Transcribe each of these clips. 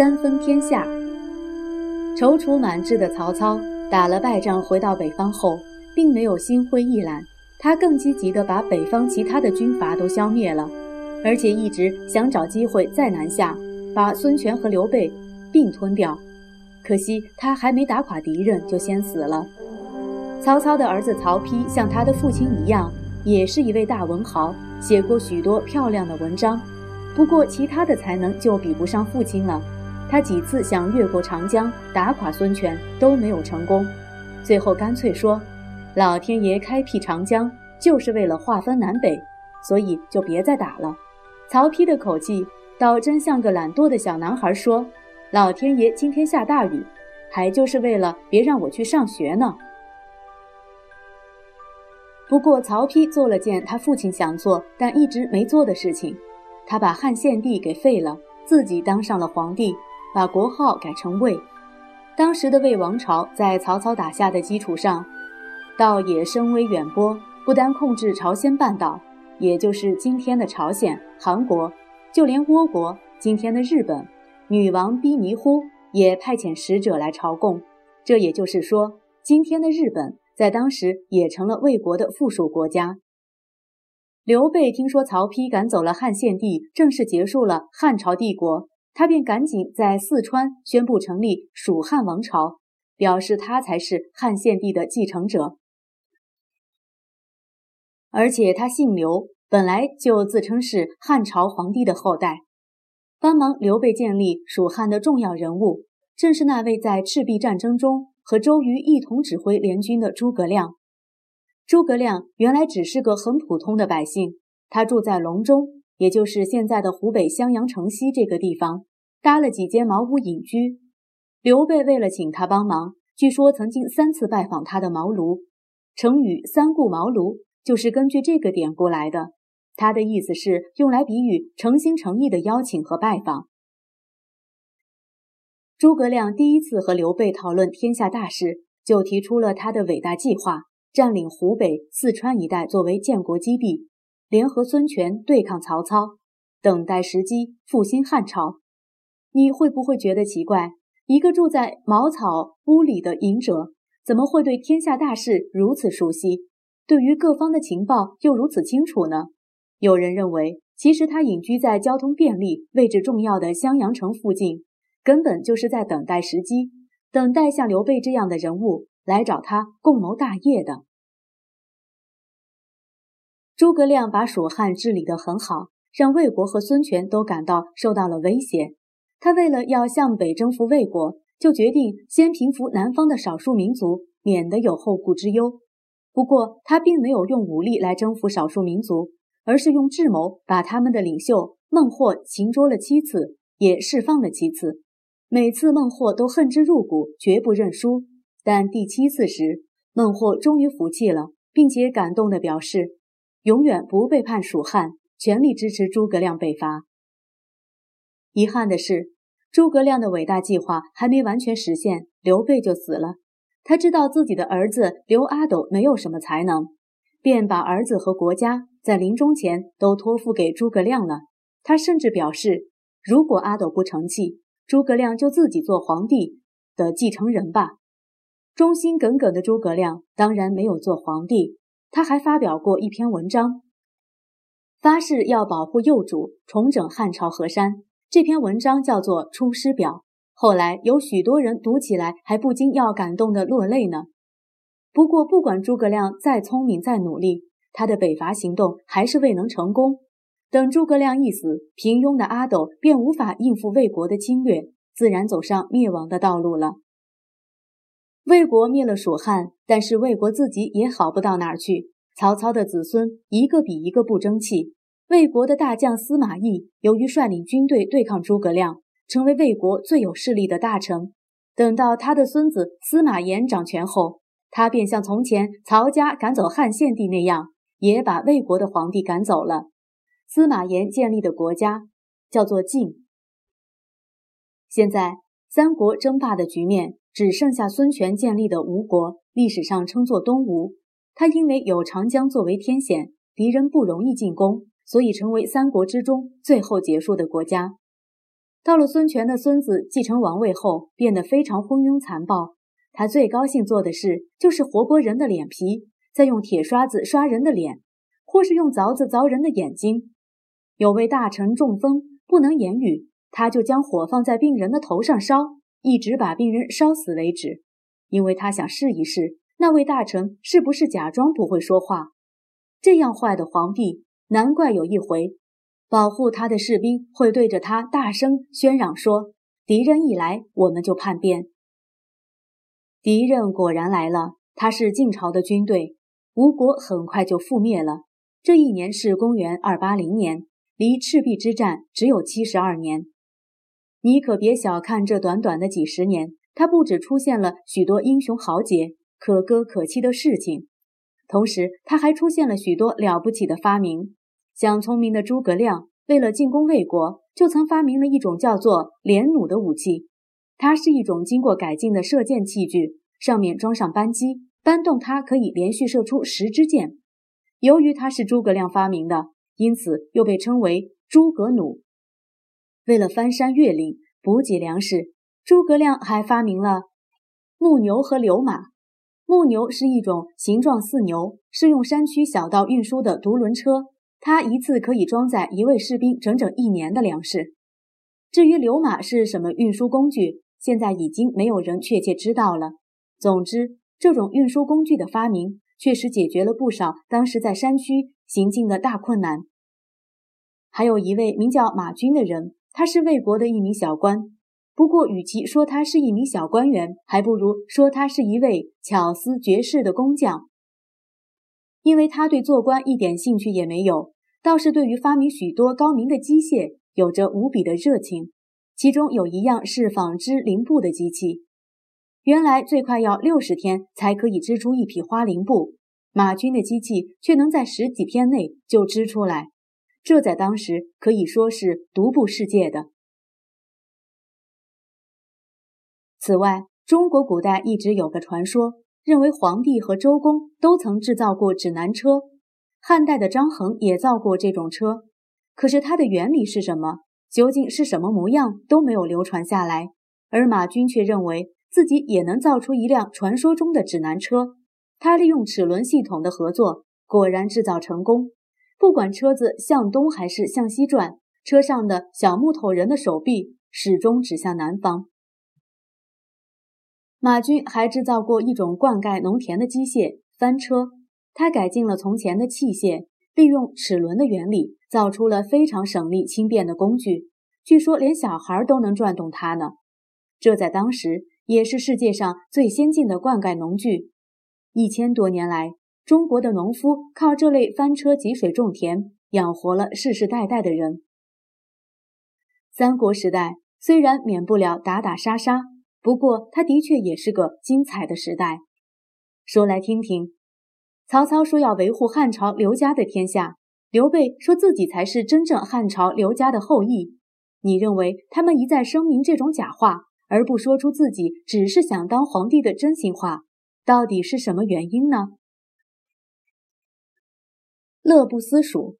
三分天下。踌躇满志的曹操打了败仗回到北方后，并没有心灰意懒，他更积极地把北方其他的军阀都消灭了，而且一直想找机会再南下，把孙权和刘备并吞掉。可惜他还没打垮敌人，就先死了。曹操的儿子曹丕像他的父亲一样，也是一位大文豪，写过许多漂亮的文章。不过其他的才能就比不上父亲了。他几次想越过长江打垮孙权都没有成功，最后干脆说：“老天爷开辟长江就是为了划分南北，所以就别再打了。”曹丕的口气倒真像个懒惰的小男孩说：“老天爷今天下大雨，还就是为了别让我去上学呢。”不过，曹丕做了件他父亲想做但一直没做的事情，他把汉献帝给废了，自己当上了皇帝，把国号改成魏。当时的魏王朝在曹操打下的基础上，倒也声威远播，不单控制朝鲜半岛，也就是今天的朝鲜、韩国，就连倭国今天的日本，女王逼尼呼也派遣使者来朝贡。这也就是说，今天的日本。在当时也成了魏国的附属国家。刘备听说曹丕赶走了汉献帝，正式结束了汉朝帝国，他便赶紧在四川宣布成立蜀汉王朝，表示他才是汉献帝的继承者。而且他姓刘，本来就自称是汉朝皇帝的后代。帮忙刘备建立蜀汉的重要人物，正是那位在赤壁战争中。和周瑜一同指挥联军的诸葛亮。诸葛亮原来只是个很普通的百姓，他住在隆中，也就是现在的湖北襄阳城西这个地方，搭了几间茅屋隐居。刘备为了请他帮忙，据说曾经三次拜访他的茅庐。成语“三顾茅庐”就是根据这个典故来的，他的意思是用来比喻诚心诚意的邀请和拜访。诸葛亮第一次和刘备讨论天下大事，就提出了他的伟大计划：占领湖北、四川一带作为建国基地，联合孙权对抗曹操，等待时机复兴汉朝。你会不会觉得奇怪？一个住在茅草屋里的隐者，怎么会对天下大事如此熟悉？对于各方的情报又如此清楚呢？有人认为，其实他隐居在交通便利、位置重要的襄阳城附近。根本就是在等待时机，等待像刘备这样的人物来找他共谋大业的。诸葛亮把蜀汉治理得很好，让魏国和孙权都感到受到了威胁。他为了要向北征服魏国，就决定先平服南方的少数民族，免得有后顾之忧。不过，他并没有用武力来征服少数民族，而是用智谋把他们的领袖孟获擒捉了七次，也释放了七次。每次孟获都恨之入骨，绝不认输。但第七次时，孟获终于服气了，并且感动地表示，永远不背叛蜀汉，全力支持诸葛亮北伐。遗憾的是，诸葛亮的伟大计划还没完全实现，刘备就死了。他知道自己的儿子刘阿斗没有什么才能，便把儿子和国家在临终前都托付给诸葛亮了。他甚至表示，如果阿斗不成器，诸葛亮就自己做皇帝的继承人吧。忠心耿耿的诸葛亮当然没有做皇帝，他还发表过一篇文章，发誓要保护幼主，重整汉朝河山。这篇文章叫做《出师表》，后来有许多人读起来还不禁要感动的落泪呢。不过，不管诸葛亮再聪明再努力，他的北伐行动还是未能成功。等诸葛亮一死，平庸的阿斗便无法应付魏国的侵略，自然走上灭亡的道路了。魏国灭了蜀汉，但是魏国自己也好不到哪儿去。曹操的子孙一个比一个不争气。魏国的大将司马懿，由于率领军队对抗诸葛亮，成为魏国最有势力的大臣。等到他的孙子司马炎掌权后，他便像从前曹家赶走汉献帝那样，也把魏国的皇帝赶走了。司马炎建立的国家叫做晋。现在三国争霸的局面只剩下孙权建立的吴国，历史上称作东吴。他因为有长江作为天险，敌人不容易进攻，所以成为三国之中最后结束的国家。到了孙权的孙子继承王位后，变得非常昏庸残暴。他最高兴做的事就是活剥人的脸皮，再用铁刷子刷人的脸，或是用凿子凿人的眼睛。有位大臣中风不能言语，他就将火放在病人的头上烧，一直把病人烧死为止，因为他想试一试那位大臣是不是假装不会说话。这样坏的皇帝，难怪有一回。保护他的士兵会对着他大声喧嚷说：“敌人一来，我们就叛变。”敌人果然来了，他是晋朝的军队，吴国很快就覆灭了。这一年是公元二八零年，离赤壁之战只有七十二年。你可别小看这短短的几十年，他不止出现了许多英雄豪杰、可歌可泣的事情，同时他还出现了许多了不起的发明。像聪明的诸葛亮，为了进攻魏国，就曾发明了一种叫做连弩的武器。它是一种经过改进的射箭器具，上面装上扳机，扳动它可以连续射出十支箭。由于它是诸葛亮发明的，因此又被称为诸葛弩。为了翻山越岭、补给粮食，诸葛亮还发明了木牛和流马。木牛是一种形状似牛、适用山区小道运输的独轮车。它一次可以装载一位士兵整整一年的粮食。至于流马是什么运输工具，现在已经没有人确切知道了。总之，这种运输工具的发明确实解决了不少当时在山区行进的大困难。还有一位名叫马军的人，他是魏国的一名小官。不过，与其说他是一名小官员，还不如说他是一位巧思绝世的工匠。因为他对做官一点兴趣也没有，倒是对于发明许多高明的机械有着无比的热情。其中有一样是纺织绫布的机器，原来最快要六十天才可以织出一匹花绫布，马军的机器却能在十几天内就织出来，这在当时可以说是独步世界的。此外，中国古代一直有个传说。认为皇帝和周公都曾制造过指南车，汉代的张衡也造过这种车，可是它的原理是什么，究竟是什么模样都没有流传下来。而马钧却认为自己也能造出一辆传说中的指南车，他利用齿轮系统的合作，果然制造成功。不管车子向东还是向西转，车上的小木头人的手臂始终指向南方。马军还制造过一种灌溉农田的机械翻车，他改进了从前的器械，利用齿轮的原理，造出了非常省力轻便的工具。据说连小孩都能转动它呢。这在当时也是世界上最先进的灌溉农具。一千多年来，中国的农夫靠这类翻车汲水种田，养活了世世代代的人。三国时代虽然免不了打打杀杀。不过，他的确也是个精彩的时代。说来听听，曹操说要维护汉朝刘家的天下，刘备说自己才是真正汉朝刘家的后裔。你认为他们一再声明这种假话，而不说出自己只是想当皇帝的真心话，到底是什么原因呢？乐不思蜀，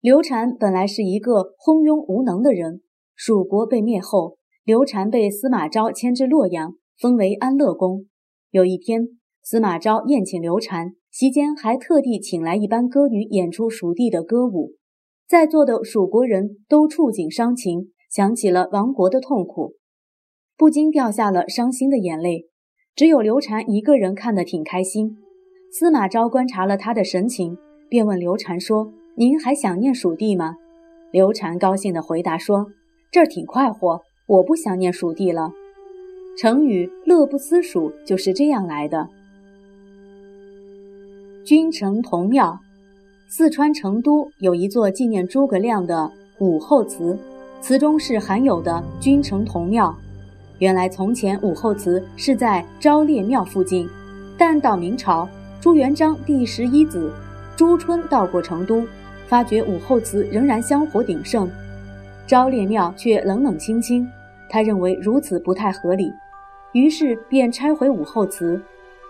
刘禅本来是一个昏庸无能的人，蜀国被灭后。刘禅被司马昭迁至洛阳，封为安乐公。有一天，司马昭宴请刘禅，席间还特地请来一班歌女演出蜀地的歌舞。在座的蜀国人都触景伤情，想起了亡国的痛苦，不禁掉下了伤心的眼泪。只有刘禅一个人看得挺开心。司马昭观察了他的神情，便问刘禅说：“您还想念蜀地吗？”刘禅高兴地回答说：“这儿挺快活。”我不想念蜀地了。成语“乐不思蜀”就是这样来的。君臣同庙，四川成都有一座纪念诸葛亮的武侯祠，祠中是含有的君臣同庙。原来从前武侯祠是在昭烈庙附近，但到明朝朱元璋第十一子朱春到过成都，发觉武侯祠仍然香火鼎盛，昭烈庙却冷冷清清。他认为如此不太合理，于是便拆回武侯祠，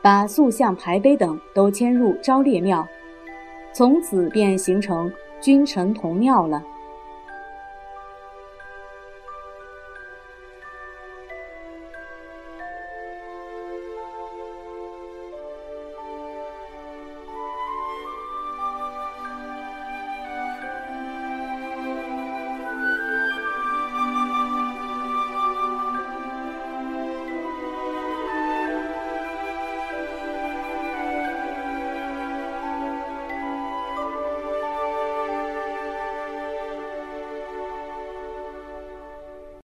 把塑像、牌碑等都迁入昭烈庙，从此便形成君臣同庙了。